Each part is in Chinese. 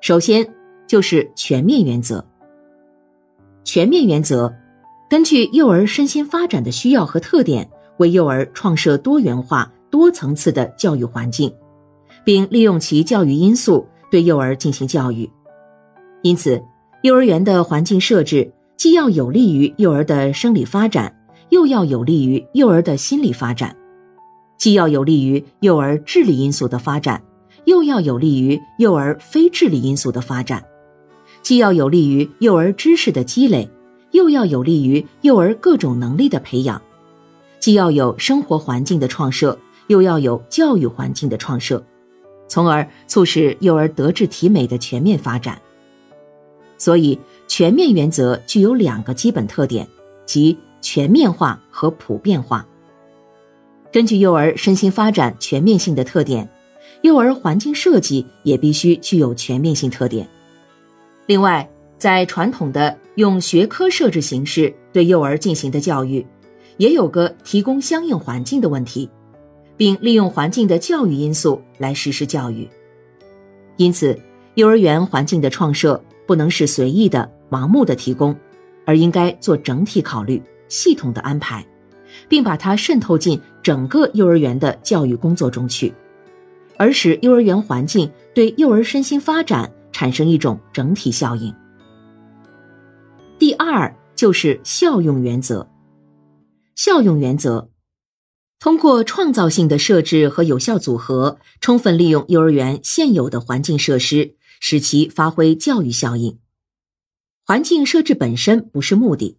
首先就是全面原则。全面原则，根据幼儿身心发展的需要和特点，为幼儿创设多元化、多层次的教育环境，并利用其教育因素对幼儿进行教育。因此，幼儿园的环境设置既要有利于幼儿的生理发展，又要有利于幼儿的心理发展；既要有利于幼儿智力因素的发展，又要有利于幼儿非智力因素的发展。既要有利于幼儿知识的积累，又要有利于幼儿各种能力的培养；既要有生活环境的创设，又要有教育环境的创设，从而促使幼儿德智体美的全面发展。所以，全面原则具有两个基本特点，即全面化和普遍化。根据幼儿身心发展全面性的特点，幼儿环境设计也必须具有全面性特点。另外，在传统的用学科设置形式对幼儿进行的教育，也有个提供相应环境的问题，并利用环境的教育因素来实施教育。因此，幼儿园环境的创设不能是随意的、盲目的提供，而应该做整体考虑、系统的安排，并把它渗透进整个幼儿园的教育工作中去，而使幼儿园环境对幼儿身心发展。产生一种整体效应。第二就是效用原则。效用原则，通过创造性的设置和有效组合，充分利用幼儿园现有的环境设施，使其发挥教育效应。环境设置本身不是目的，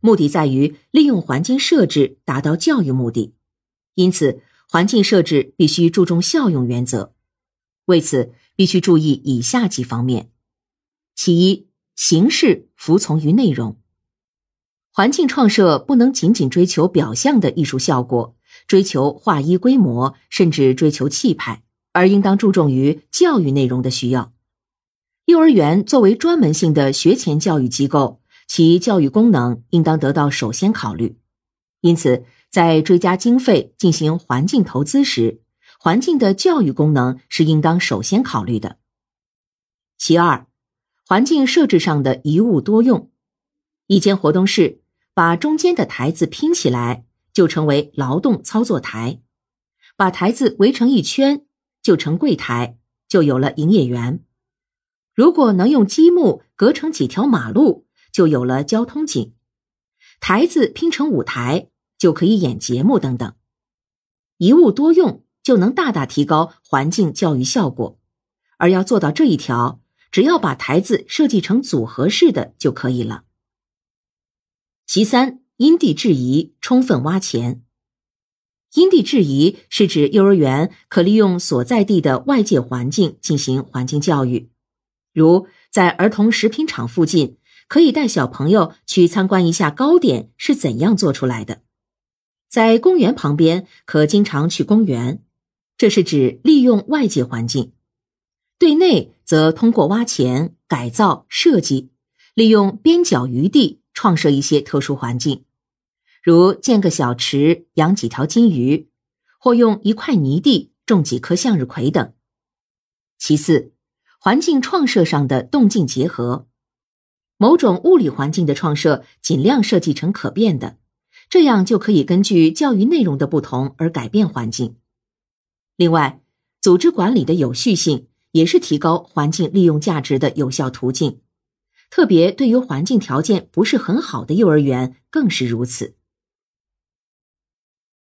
目的在于利用环境设置达到教育目的。因此，环境设置必须注重效用原则。为此。必须注意以下几方面：其一，形式服从于内容。环境创设不能仅仅追求表象的艺术效果，追求画一规模，甚至追求气派，而应当注重于教育内容的需要。幼儿园作为专门性的学前教育机构，其教育功能应当得到首先考虑。因此，在追加经费进行环境投资时，环境的教育功能是应当首先考虑的。其二，环境设置上的一物多用。一间活动室把中间的台子拼起来，就成为劳动操作台；把台子围成一圈，就成柜台，就有了营业员。如果能用积木隔成几条马路，就有了交通井。台子拼成舞台，就可以演节目等等。一物多用。就能大大提高环境教育效果，而要做到这一条，只要把台子设计成组合式的就可以了。其三，因地制宜，充分挖潜。因地制宜是指幼儿园可利用所在地的外界环境进行环境教育，如在儿童食品厂附近，可以带小朋友去参观一下糕点是怎样做出来的；在公园旁边，可经常去公园。这是指利用外界环境，对内则通过挖潜、改造、设计，利用边角余地创设一些特殊环境，如建个小池养几条金鱼，或用一块泥地种几棵向日葵等。其次，环境创设上的动静结合，某种物理环境的创设尽量设计成可变的，这样就可以根据教育内容的不同而改变环境。另外，组织管理的有序性也是提高环境利用价值的有效途径，特别对于环境条件不是很好的幼儿园更是如此。